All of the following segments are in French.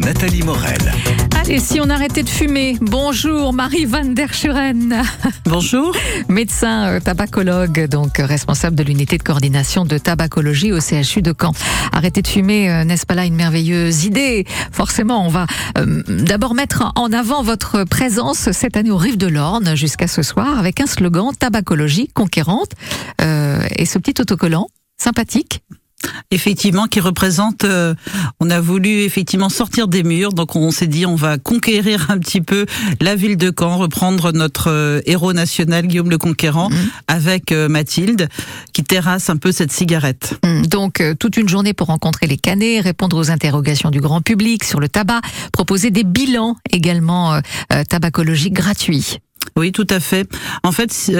Nathalie Morel. Allez, si on arrêtait de fumer. Bonjour, Marie Van der Schuren. Bonjour. Médecin euh, tabacologue, donc euh, responsable de l'unité de coordination de tabacologie au CHU de Caen. Arrêter de fumer, euh, n'est-ce pas là une merveilleuse idée Forcément, on va euh, d'abord mettre en avant votre présence cette année au Rive de l'Orne jusqu'à ce soir avec un slogan tabacologie conquérante euh, et ce petit autocollant sympathique. Effectivement, qui représente. euh, on a voulu effectivement sortir des murs, donc on s'est dit on va conquérir un petit peu la ville de Caen, reprendre notre euh, héros national Guillaume le Conquérant avec euh, Mathilde, qui terrasse un peu cette cigarette. Hum, Donc euh, toute une journée pour rencontrer les canets, répondre aux interrogations du grand public sur le tabac, proposer des bilans également tabacologiques gratuits. Oui, tout à fait. En fait.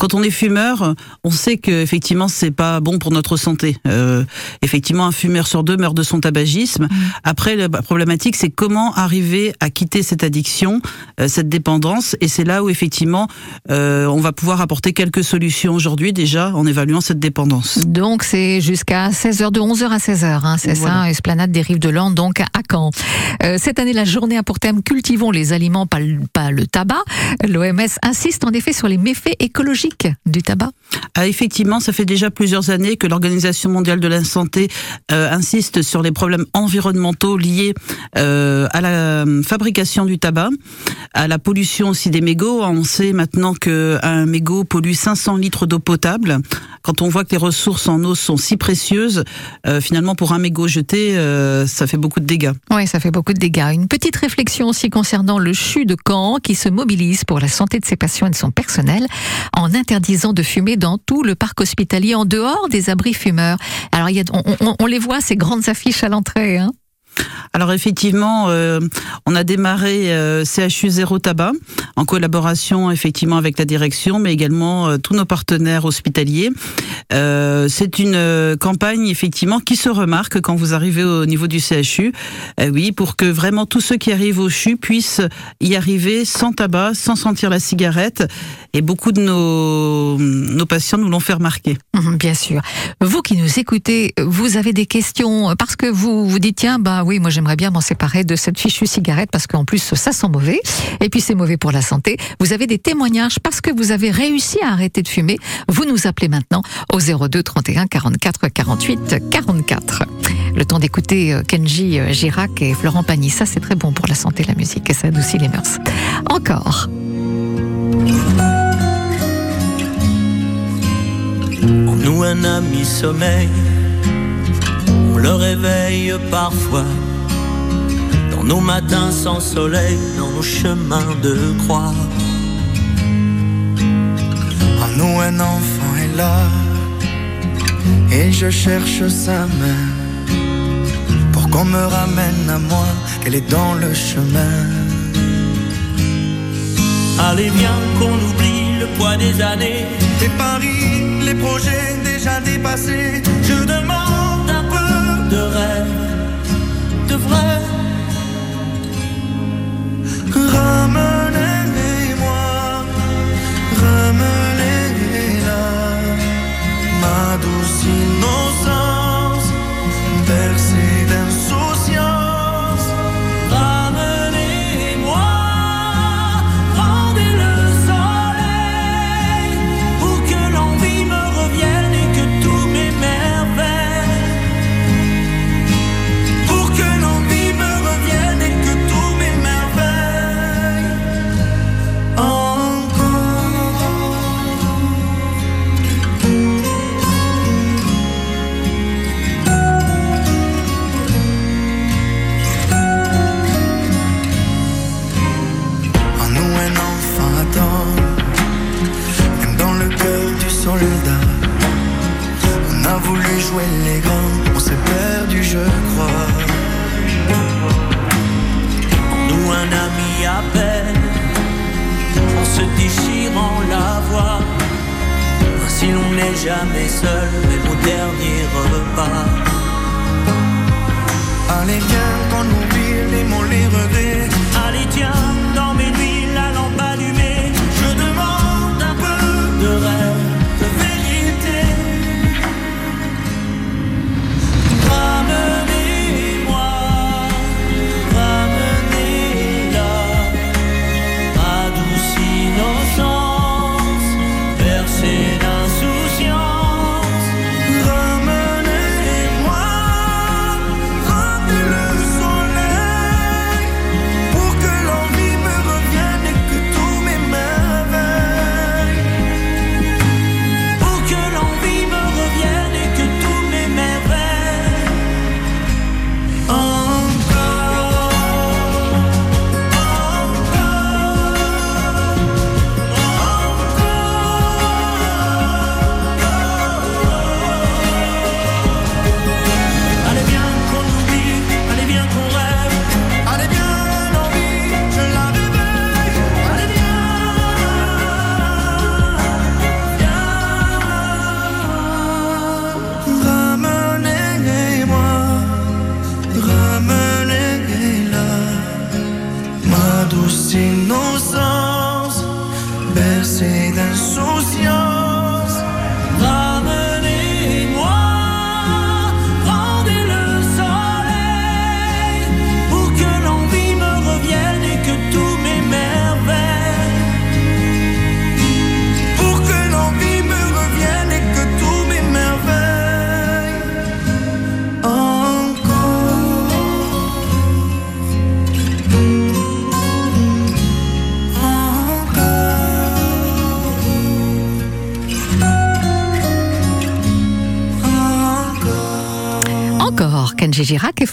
Quand on est fumeur, on sait que effectivement c'est pas bon pour notre santé. Euh, effectivement, un fumeur sur deux meurt de son tabagisme. Après, la problématique, c'est comment arriver à quitter cette addiction, euh, cette dépendance. Et c'est là où effectivement, euh, on va pouvoir apporter quelques solutions aujourd'hui déjà en évaluant cette dépendance. Donc c'est jusqu'à 16h, de 11h à 16h, hein, c'est Voilà. ça, Esplanade des Rives de l'Orne, donc à Caen. Euh, cette année, la journée a pour thème Cultivons les aliments, pas le, pas le tabac. L'OMS insiste en effet sur les méfaits écologiques du tabac. Ah, effectivement, ça fait déjà plusieurs années que l'Organisation mondiale de la santé euh, insiste sur les problèmes environnementaux liés euh, à la euh, fabrication du tabac, à la pollution aussi des mégots. On sait maintenant qu'un mégot pollue 500 litres d'eau potable. Quand on voit que les ressources en eau sont si précieuses, euh, finalement, pour un mégot jeté, ça fait beaucoup de dégâts. Oui, ça fait beaucoup de dégâts. Une petite réflexion aussi concernant le CHU de Caen qui se mobilise pour la santé de ses patients et de son personnel en interdisant de fumer dans tout le parc hospitalier en dehors des abris fumeurs. Alors, y a, on, on- on les voit, ces grandes affiches à l'entrée. Hein Alors effectivement, euh, on a démarré euh, CHU Zéro Tabac en collaboration effectivement avec la direction, mais également euh, tous nos partenaires hospitaliers. C'est une campagne effectivement qui se remarque quand vous arrivez au niveau du CHU. Euh, oui, pour que vraiment tous ceux qui arrivent au CHU puissent y arriver sans tabac, sans sentir la cigarette. Et beaucoup de nos, patients nous l'ont fait remarquer. Mhm, Bien sûr. Vous qui nous écoutez, vous avez des questions parce que vous vous dites tiens bah moi j'aimerais bien m'en séparer de cette fichue cigarette parce qu'en plus ça sent mauvais et puis c'est mauvais pour la santé. Vous avez des témoignages parce que vous avez réussi à arrêter de fumer. Vous nous appelez maintenant au 02 31 44 48 44. Le temps d'écouter euh, Kenji euh, Girac et Florent Pagny, ça c'est très bon pour la santé, la musique et ça adoucit les mœurs. Encore. En nous un ami sommeil, le réveille parfois. Dans nos matins sans soleil, dans nos chemins de croix. En nous un enfant est là Et je cherche sa main Pour qu'on me ramène à moi Qu'elle est dans le chemin Allez, viens qu'on oublie le poids des années. Les paris, les projets déjà dépassés Je demande de jamais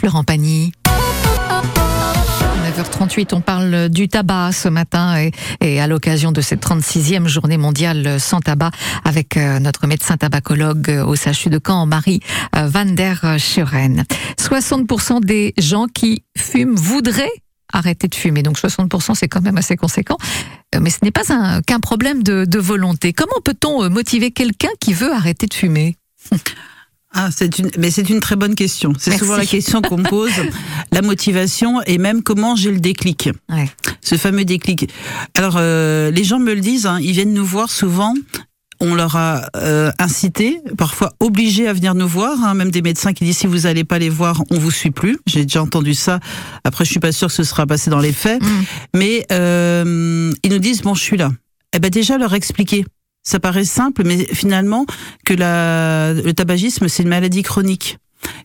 Florent Pagny. 9h38, on parle du tabac ce matin et, à l'occasion de cette 36e journée mondiale sans tabac avec euh, notre médecin tabacologue au CHU de Caen, Marie euh, Van der Schuren. 60% des gens qui fument voudraient arrêter de fumer. Donc 60% c'est quand même assez conséquent. Euh, Mais ce n'est pas un- qu'un problème de, volonté. Comment peut-on motiver quelqu'un qui veut arrêter de fumer? Ah, c'est une, mais c'est une très bonne question. C'est Merci. souvent la question qu'on me pose, la motivation et même comment j'ai le déclic. Ouais. Ce fameux déclic. Alors, euh, les gens me le disent, hein, ils viennent nous voir souvent. On leur a euh, incité, parfois obligé à venir nous voir, hein, même des médecins qui disent si vous allez pas les voir, on vous suit plus. J'ai déjà entendu ça. Après, je suis pas sûre que ce sera passé dans les faits, Mm. mais euh, ils nous disent bon, je suis là. Eh ben déjà leur expliquer. Ça paraît simple, mais finalement que la, le tabagisme c'est une maladie chronique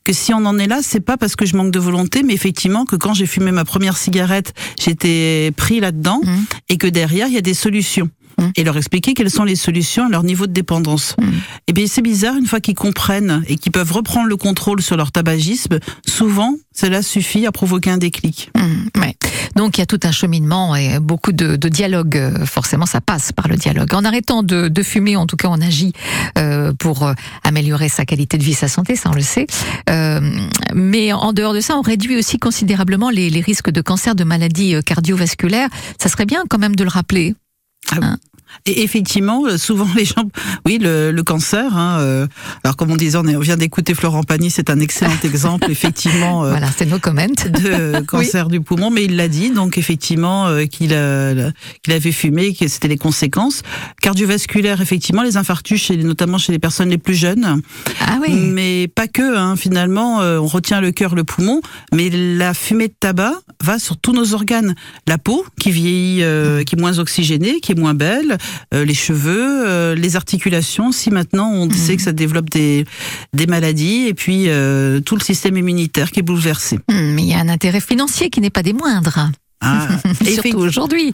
que si on en est là, c'est pas parce que je manque de volonté, mais effectivement que quand j'ai fumé ma première cigarette, j'étais pris là-dedans Mhm. et que derrière il y a des solutions. Mhm. Et leur expliquer quelles sont les solutions à leur niveau de dépendance. Mhm. Et bien c'est bizarre, une fois qu'ils comprennent et qu'ils peuvent reprendre le contrôle sur leur tabagisme, souvent cela suffit à provoquer un déclic. Mmh, ouais. Donc il y a tout un cheminement et beaucoup de, de dialogue. Euh, Forcément, ça passe par le dialogue. En arrêtant de, de fumer, en tout cas, on agit euh, pour euh, améliorer sa qualité de vie, sa santé, ça on le sait. Euh, mais en dehors de ça, on réduit aussi considérablement les, les risques de cancer, de maladies cardiovasculaires. Ça serait bien quand même de le rappeler. 嗯。Et effectivement, euh, souvent les gens, oui, le, le cancer. Hein, euh, alors comme on disait, on est- on vient d'écouter Florent Pagny, c'est un excellent exemple, effectivement. euh, Voilà, c'est nos comments. de cancer du poumon, mais il l'a dit, donc effectivement euh, qu'il qu'il avait fumé, que c'était les conséquences. Cardiovasculaire, effectivement, les infarctus, chez, notamment chez les personnes les plus jeunes, Ah oui. mais pas que. Hein, finalement, euh, on retient le cœur, le poumon, mais la fumée de tabac va sur tous nos organes. La peau, qui vieillit, euh, qui est moins oxygénée, qui est moins belle, euh, les cheveux, euh, les articulations. Si maintenant on sait que ça développe des, des maladies, et puis euh, tout le système immunitaire qui est bouleversé. Mmh, mais il y a un intérêt financier qui n'est pas des moindres. Ah, Surtout aujourd'hui.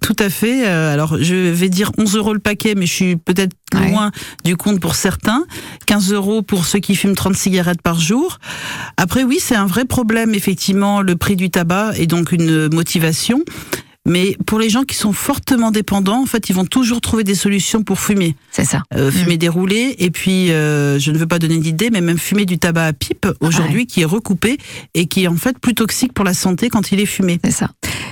Tout à fait. Euh, Alors, je vais dire 11 euros le paquet, mais je suis peut-être Ouais. loin du compte pour certains. 15 euros pour ceux qui fument 30 cigarettes par jour. Après, oui, c'est un vrai problème, effectivement, le prix du tabac et donc une motivation. Mais pour les gens qui sont fortement dépendants, en fait, ils vont toujours trouver des solutions pour fumer. C'est ça. Euh, fumer déroulé, et puis, euh, je ne veux pas donner d'idée, mais même fumer du tabac à pipe, aujourd'hui, qui est recoupé et qui est en fait plus toxique pour la santé quand il est fumé. C'est ça.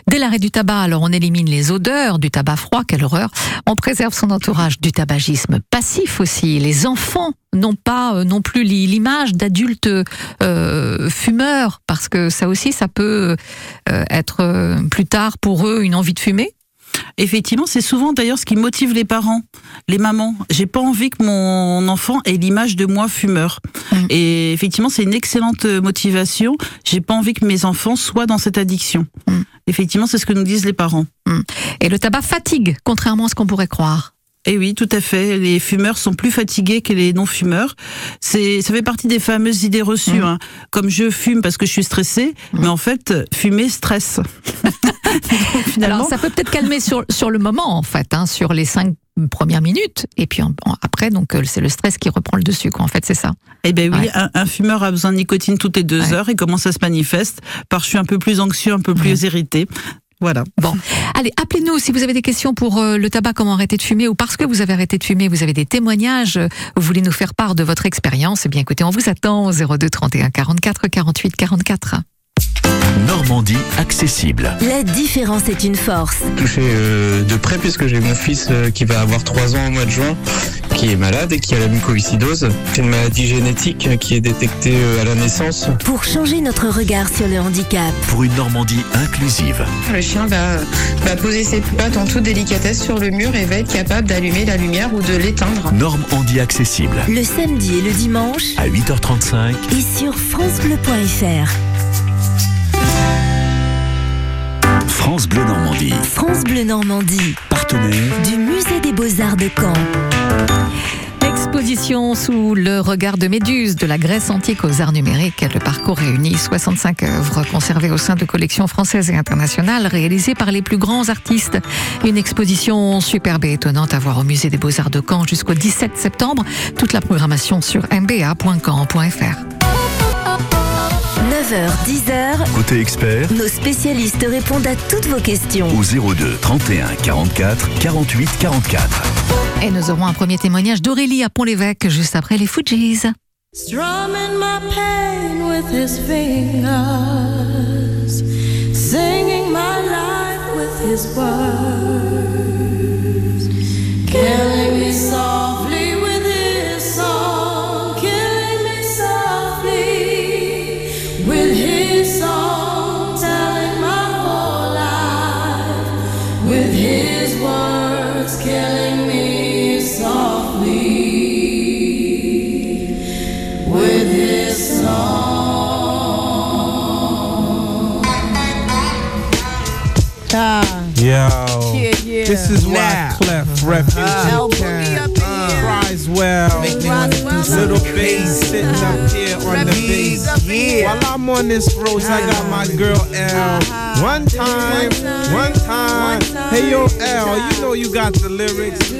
Dès l'arrêt du tabac, alors on élimine les odeurs du tabac froid, quelle horreur. On préserve son entourage du tabagisme passif aussi. Les enfants n'ont pas euh, non plus li- l'image d'adultes euh, fumeurs, parce que ça aussi, ça peut euh, être euh, plus tard pour eux une envie de fumer. Effectivement, c'est souvent d'ailleurs ce qui motive les parents, les mamans. J'ai pas envie que mon enfant ait l'image de moi fumeur. Mm. Et effectivement, c'est une excellente motivation. J'ai pas envie que mes enfants soient dans cette addiction. Mm. Effectivement, c'est ce que nous disent les parents. Et le tabac fatigue, contrairement à ce qu'on pourrait croire. Et oui, tout à fait. Les fumeurs sont plus fatigués que les non-fumeurs. C'est, ça fait partie des fameuses idées reçues. Mm. hein. Comme je fume parce que je suis stressée, mais en fait, fumer stresse. Donc, finalement, Alors ça peut peut-être calmer sur, sur le moment, en fait, hein, sur les cinq premières minutes. Et puis en- en- après, donc euh, c'est le stress qui reprend le dessus, quoi. En fait, c'est ça. Eh ben oui, Ouais. un, un fumeur a besoin de nicotine toutes les deux Ouais. heures et comment ça se manifeste Par je suis un peu plus anxieux, un peu plus irrité. Voilà. Bon, allez, appelez-nous si vous avez des questions pour euh, le tabac, comment arrêter de fumer, ou parce que vous avez arrêté de fumer, vous avez des témoignages, vous voulez nous faire part de votre expérience, eh bien écoutez, on vous attend au 02 31 44 48 44. Normandie accessible. La différence est une force. touché euh, de près puisque j'ai mon fils euh, qui va avoir 3 ans au mois de juin qui est malade et qui a la mucoviscidose. C'est une maladie génétique euh, qui est détectée euh, à la naissance. Pour changer notre regard sur le handicap, Pour une Normandie inclusive. Le chien va, va poser ses pattes en toute délicatesse sur le mur et va être capable d'allumer la lumière ou de l'éteindre. Normandie accessible. le samedi et le dimanche, À 8h35, et sur francebleu.fr. France Bleu Normandie. France Bleu Normandie, Partenaire du musée des beaux-arts de Caen. Exposition sous le regard de Méduse de la Grèce antique aux arts numériques. Le parcours réunit 65 œuvres conservées au sein de collections françaises et internationales réalisées par les plus grands artistes. Une exposition superbe et étonnante à voir au musée des beaux-arts de Caen jusqu'au 17 septembre. Toute la programmation sur mba.caen.fr. 9h, 10h, Côté expert, nos spécialistes répondent à toutes vos questions. au 02 31 44 48 44. Et nous aurons un premier témoignage d'Aurélie à Pont-l'Évêque juste après les Fujis. Strumming my pain with his fingers, singing my life with his words, killing me softly this is why. Clef uh-huh. Refugee Elbow Camp me up in here. cries well. Little bass sitting up uh-huh. here on the bass. up in here. While I'm on this road, I got my uh-huh. girl L. One time, one time. Hey yo, L, you know you got the lyrics.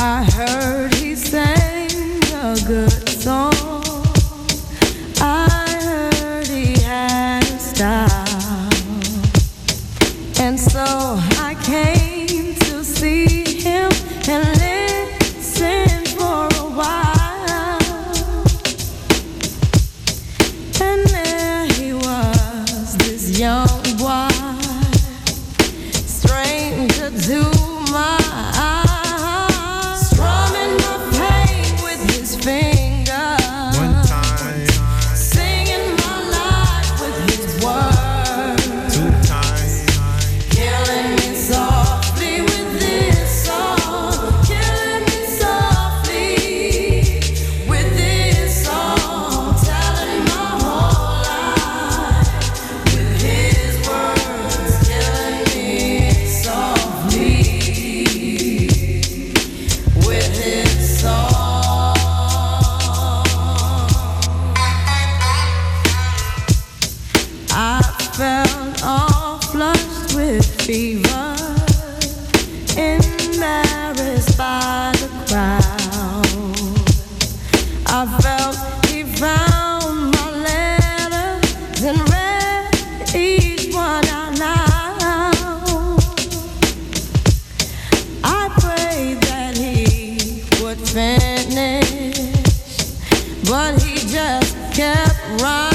I heard he sang a good song. So but he just kept right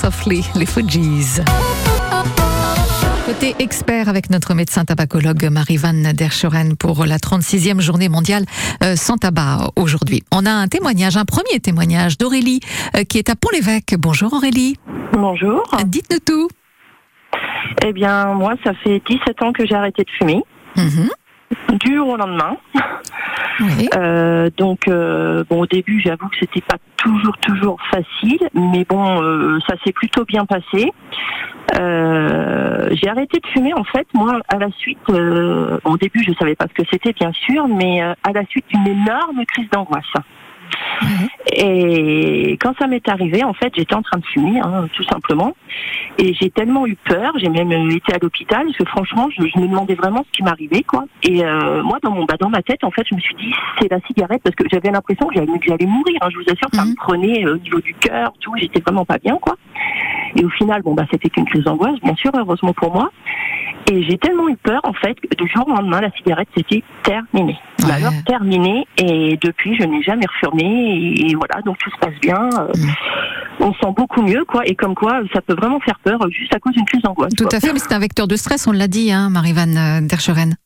Softly, les Fujis. Côté expert avec notre médecin tabacologue Marie-Van Derscheren pour la 36e journée mondiale euh, sans tabac aujourd'hui. On a un témoignage, un premier témoignage d'Aurélie euh, qui est à Pont-l'Évêque. Bonjour Aurélie. Bonjour. Dites-nous tout. Eh bien, moi, ça fait 17 ans que j'ai arrêté de fumer. Mhm. Du au lendemain. Oui. Euh, donc, euh, bon, au début, j'avoue que c'était pas toujours, toujours facile, mais bon, euh, ça s'est plutôt bien passé. Euh, j'ai arrêté de fumer, en fait, moi, à la suite. euh, au début, je savais pas ce que c'était, bien sûr, mais euh, à la suite d'une énorme crise d'angoisse. Et quand ça m'est arrivé, en fait, j'étais en train de fumer, hein, tout simplement. Et j'ai tellement eu peur, j'ai même été à l'hôpital, parce que franchement, je, je me demandais vraiment ce qui m'arrivait, quoi. Et euh, moi, dans mon, bah, dans ma tête, en fait, je me suis dit, c'est la cigarette, parce que j'avais l'impression que j'allais, mourir. hein. je vous assure, ça me prenait euh, au niveau du cœur, tout. J'étais vraiment pas bien, quoi. Et au final, bon, bah, c'était qu'une crise d'angoisse, bien sûr, heureusement pour moi. Et j'ai tellement eu peur, en fait, que du jour au lendemain, la cigarette, c'était terminé. Mais alors, terminé. Et depuis, je n'ai jamais refumé. Et, et voilà, donc tout se passe bien. Euh, On se sent beaucoup mieux, quoi. Et comme quoi, ça peut vraiment faire peur, juste à cause d'une crise d'angoisse. Tout quoi. à fait, mais c'est un vecteur de stress, on l'a dit, hein, Marie-Van euh, Dercheren.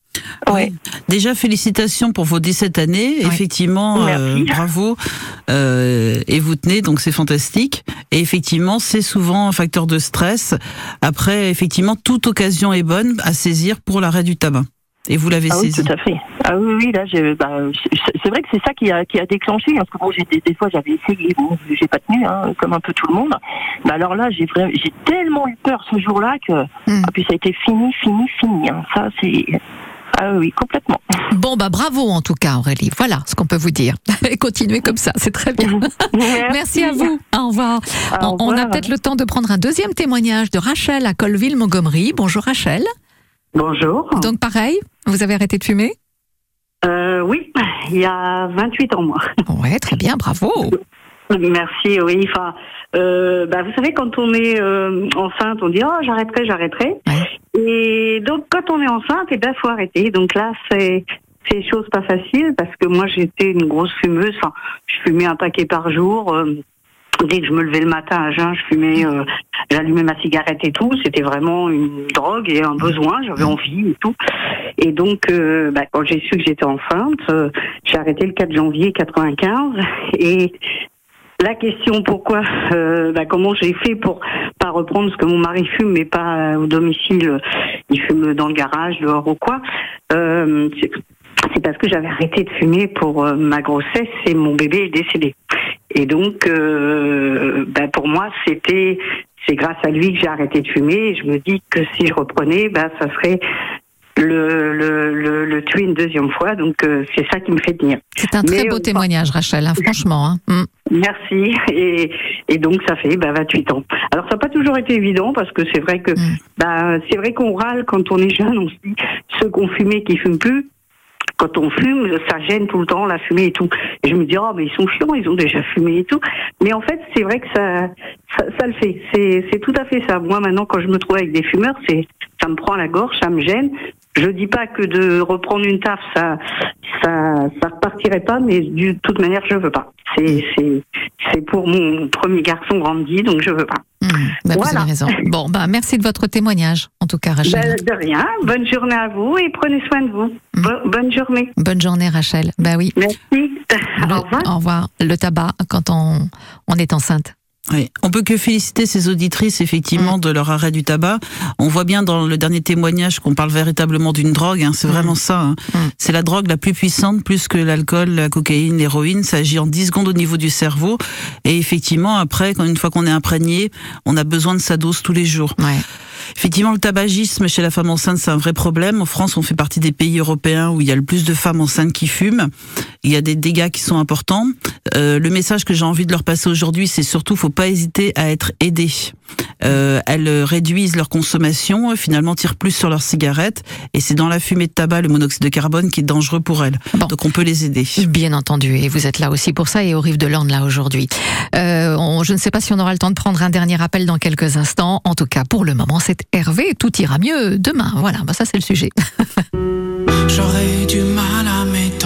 Oui. Déjà, félicitations pour vos 17 années. Effectivement, euh, bravo. Euh, et vous tenez, donc c'est fantastique. Et effectivement, c'est souvent un facteur de stress. Après, effectivement, toute occasion est bonne à saisir pour l'arrêt du tabac. Et vous l'avez Ah oui, saisi. tout à fait. Ah oui, oui, là, bah, c'est vrai que c'est ça qui a, qui a déclenché, parce que bon, j'ai des, des fois, j'avais essayé, bon, j'ai pas tenu, hein, comme un peu tout le monde. Mais alors là, j'ai vraiment, j'ai tellement eu peur ce jour-là que, ah, puis ça a été fini, fini, fini. hein. Ça, c'est, ah oui, complètement. Bon, bah bravo en tout cas, Aurélie. Voilà ce qu'on peut vous dire. Et continuez comme ça, c'est très bien. Merci. à vous. Au revoir. on, on a peut-être le temps de prendre un deuxième témoignage de Rachel à Colville, Montgomery. Bonjour Rachel. Bonjour. Donc pareil, vous avez arrêté de fumer? Euh, oui, il y a 28 ans, moi. Ouais, très bien, bravo. Merci, oui. Enfin, euh, bah, vous savez, quand on est euh, enceinte, on dit oh j'arrêterai, j'arrêterai. Et donc quand on est enceinte, et ben faut arrêter. Donc là, c'est c'est chose pas facile parce que moi j'étais une grosse fumeuse. Enfin, je fumais un paquet par jour. euh, Dès que je me levais le matin à jeun, je fumais, euh, j'allumais ma cigarette et tout. C'était vraiment une drogue et un besoin. J'avais envie et tout. Et donc, euh, bah, quand j'ai su que j'étais enceinte, euh, j'ai arrêté le 4 janvier 95. Et la question pourquoi, euh, bah, comment j'ai fait pour pas reprendre ce que mon mari fume, mais pas euh, au domicile, euh, il fume dans le garage, dehors ou quoi. C'est- parce que j'avais arrêté de fumer pour euh, ma grossesse et mon bébé est décédé. Et donc, euh, bah, pour moi, c'était c'est grâce à lui que j'ai arrêté de fumer. Et je me dis que si je reprenais, bah, ça serait le, le, le, le tuer une deuxième fois. Donc, euh, c'est ça qui me fait tenir. C'est un très Mais, beau euh, témoignage, Rachel, hein, franchement. hein. Mm. Merci. Et, et donc ça fait bah, 28 ans. Alors ça n'a pas toujours été évident parce que c'est vrai que bah, c'est vrai qu'on râle quand on est jeune. On se dit ceux qui ont fumé qui fument plus. Quand on fume, ça gêne tout le temps la fumée et tout. Et je me dis oh mais ils sont chiants, ils ont déjà fumé et tout. Mais en fait c'est vrai que ça, ça le fait. C'est c'est tout à fait ça. Moi maintenant quand je me trouve avec des fumeurs, c'est ça me prend la gorge, ça me gêne. Je dis pas que de reprendre une taf, ça, ça, ça repartirait pas, mais de toute manière, je veux pas. C'est, c'est, c'est pour mon premier garçon grandi, donc je veux pas. Bah, Vous avez raison. Bon, bah, merci de votre témoignage, en tout cas, Rachel. Ben, de rien. Bonne journée à vous et prenez soin de vous. Bo- bonne journée. Bonne journée, Rachel. Bah oui. Merci. Au revoir. Au revoir. Le tabac quand on, on est enceinte. Oui, on peut que féliciter ces auditrices effectivement de leur arrêt du tabac. On voit bien dans le dernier témoignage qu'on parle véritablement d'une drogue. hein, c'est vraiment ça. hein. C'est la drogue la plus puissante, plus que l'alcool, la cocaïne, l'héroïne. Ça agit en 10 secondes au niveau du cerveau. Et effectivement, après, quand une fois qu'on est imprégné, on a besoin de sa dose tous les jours. Effectivement, le tabagisme chez la femme enceinte, c'est un vrai problème. En France, on fait partie des pays européens où il y a le plus de femmes enceintes qui fument. Il y a des dégâts qui sont importants. Euh, le message que j'ai envie de leur passer aujourd'hui, c'est surtout, faut pas hésiter à être aidé. Euh, elles réduisent leur consommation, euh, finalement tirent plus sur leurs cigarettes, et c'est dans la fumée de tabac le monoxyde de carbone qui est dangereux pour elles. Donc on peut les aider. Bien entendu, et vous êtes là aussi pour ça, et au Rive de Lande là aujourd'hui. Euh, on- je ne sais pas si on aura le temps de prendre un dernier appel dans quelques instants. En tout cas, pour le moment, c'est Hervé. Tout ira mieux demain. Voilà, bah ça c'est le sujet. J'aurais du mal à m'étendre,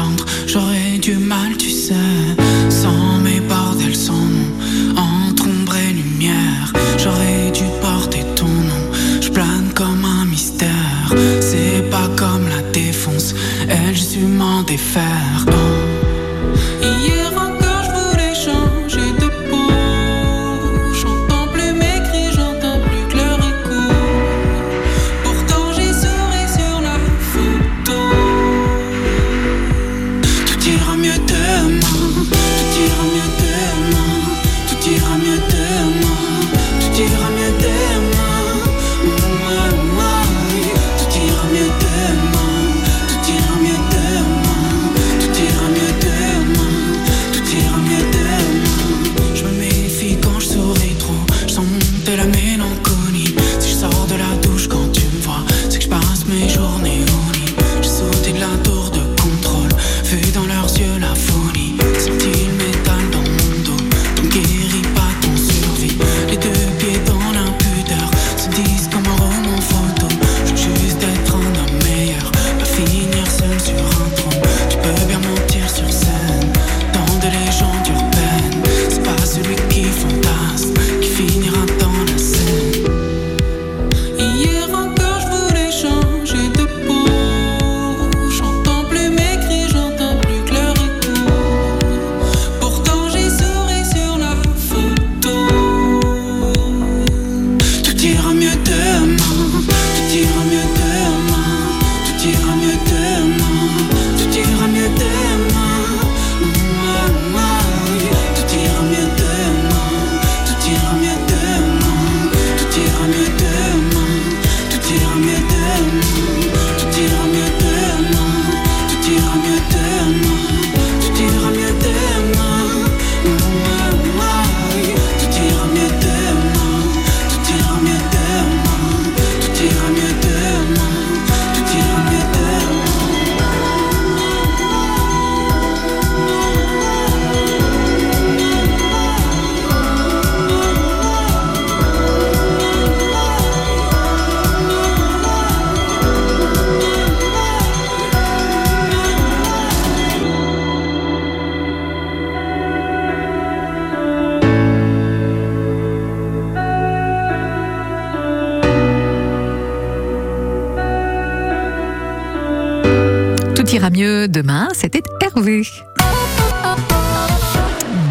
Tout ira mieux demain, c'était Hervé.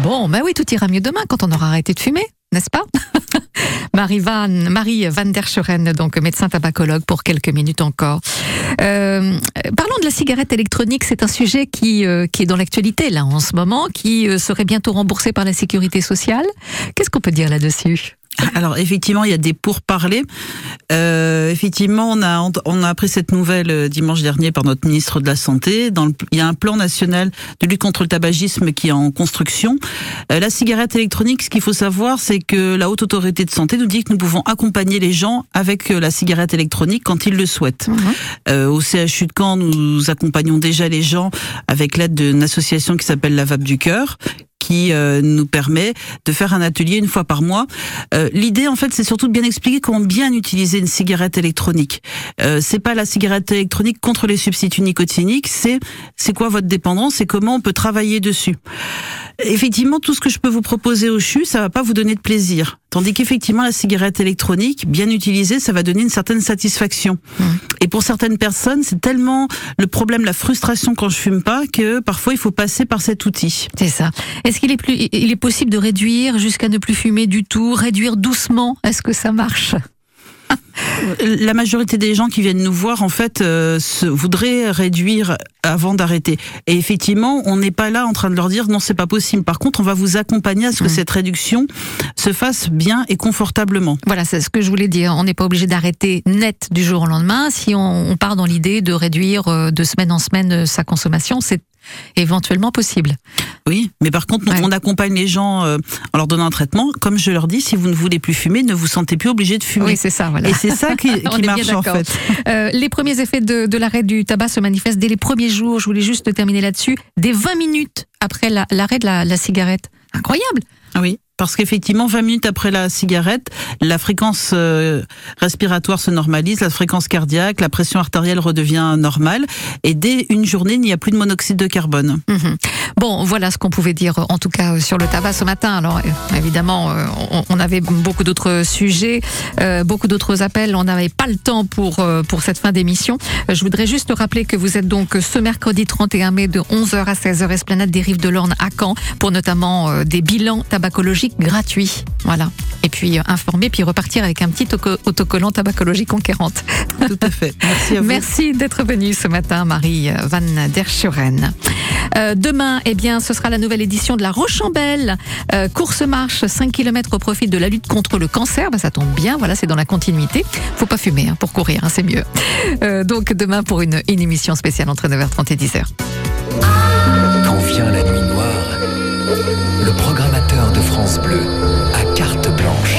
Bon, bah oui, tout ira mieux demain quand on aura arrêté de fumer, n'est-ce pas? Marie Van, der Scheren, donc médecin tabacologue pour quelques minutes encore. Euh, parlons de la cigarette électronique, c'est un sujet qui, euh, qui est dans l'actualité là en ce moment, qui euh, serait bientôt remboursé par la sécurité sociale. Qu'est-ce qu'on peut dire là-dessus? Alors effectivement, il y a des pourparlers. Euh, effectivement, on a on a appris cette nouvelle euh, dimanche dernier par notre ministre de la Santé. Dans le, il y a un plan national de lutte contre le tabagisme qui est en construction. Euh, la cigarette électronique, ce qu'il faut savoir, c'est que la haute autorité de santé nous dit que nous pouvons accompagner les gens avec euh, la cigarette électronique quand ils le souhaitent. Euh, au CHU de Caen, nous accompagnons déjà les gens avec l'aide d'une association qui s'appelle la Vape du cœur qui euh, nous permet de faire un atelier une fois par mois. Euh, L'idée, en fait, c'est surtout de bien expliquer comment bien utiliser une cigarette électronique. Euh, c'est pas la cigarette électronique contre les substituts nicotiniques, c'est c'est quoi votre dépendance et comment on peut travailler dessus. Effectivement, tout ce que je peux vous proposer au CHU, ça va pas vous donner de plaisir. Tandis qu'effectivement, la cigarette électronique, bien utilisée, ça va donner une certaine satisfaction. Et pour certaines personnes, c'est tellement le problème, la frustration quand je fume pas, que parfois il faut passer par cet outil. C'est ça. Est-ce qu'il est plus, il est possible de réduire jusqu'à ne plus fumer du tout, réduire doucement? Est-ce que ça marche? La majorité des gens qui viennent nous voir, en fait, euh, se, voudraient réduire avant d'arrêter. Et effectivement, on n'est pas là en train de leur dire non, c'est pas possible. Par contre, on va vous accompagner à ce que cette réduction se fasse bien et confortablement. Voilà, c'est ce que je voulais dire. On n'est pas obligé d'arrêter net du jour au lendemain. Si on, on part dans l'idée de réduire euh, de semaine en semaine euh, sa consommation, c'est éventuellement possible. Oui, mais par contre, on accompagne les gens euh, en leur donnant un traitement. Comme je leur dis, si vous ne voulez plus fumer, ne vous sentez plus obligé de fumer. Oui, c'est ça, voilà. Et c'est ça qui, marche en fait. Euh, les premiers effets de, de l'arrêt du tabac se manifestent dès les premiers jours. Je voulais juste terminer là-dessus. Dès 20 minutes après la- l'arrêt de la, la cigarette. Incroyable. Ah Oui, parce qu'effectivement, 20 minutes après la cigarette, la fréquence euh, respiratoire se normalise, la fréquence cardiaque, la pression artérielle redevient normale, et dès une journée, il n'y a plus de monoxyde de carbone. Mhm. Bon, voilà ce qu'on pouvait dire, en tout cas, euh, sur le tabac ce matin. Alors, euh, évidemment, euh, on, avait beaucoup d'autres sujets, euh, beaucoup d'autres appels. On n'avait pas le temps pour, euh, pour cette fin d'émission. Euh, Je voudrais juste rappeler que vous êtes donc ce mercredi 31 mai de 11h à 16h, Esplanade des Rives de l'Orne à Caen, pour notamment euh, des bilans tabacologiques gratuits. Voilà. Et puis, euh, informer, puis repartir avec un petit auto- autocollant tabacologie conquérante. Tout à fait. Merci à vous. Merci d'être venue ce matin, Marie Van der Schuren. Euh, demain, eh bien, ce sera la nouvelle édition de la Rochambelle. Euh, course-marche, 5 km au profit de la lutte contre le cancer. Bah, ça tombe bien, voilà, c'est dans la continuité. Faut pas fumer hein, pour courir, hein, c'est mieux. Euh, donc, demain, pour une, une émission spéciale entre 9h30 et 10h. Quand vient la nuit noire, le de France Bleu, à carte blanche.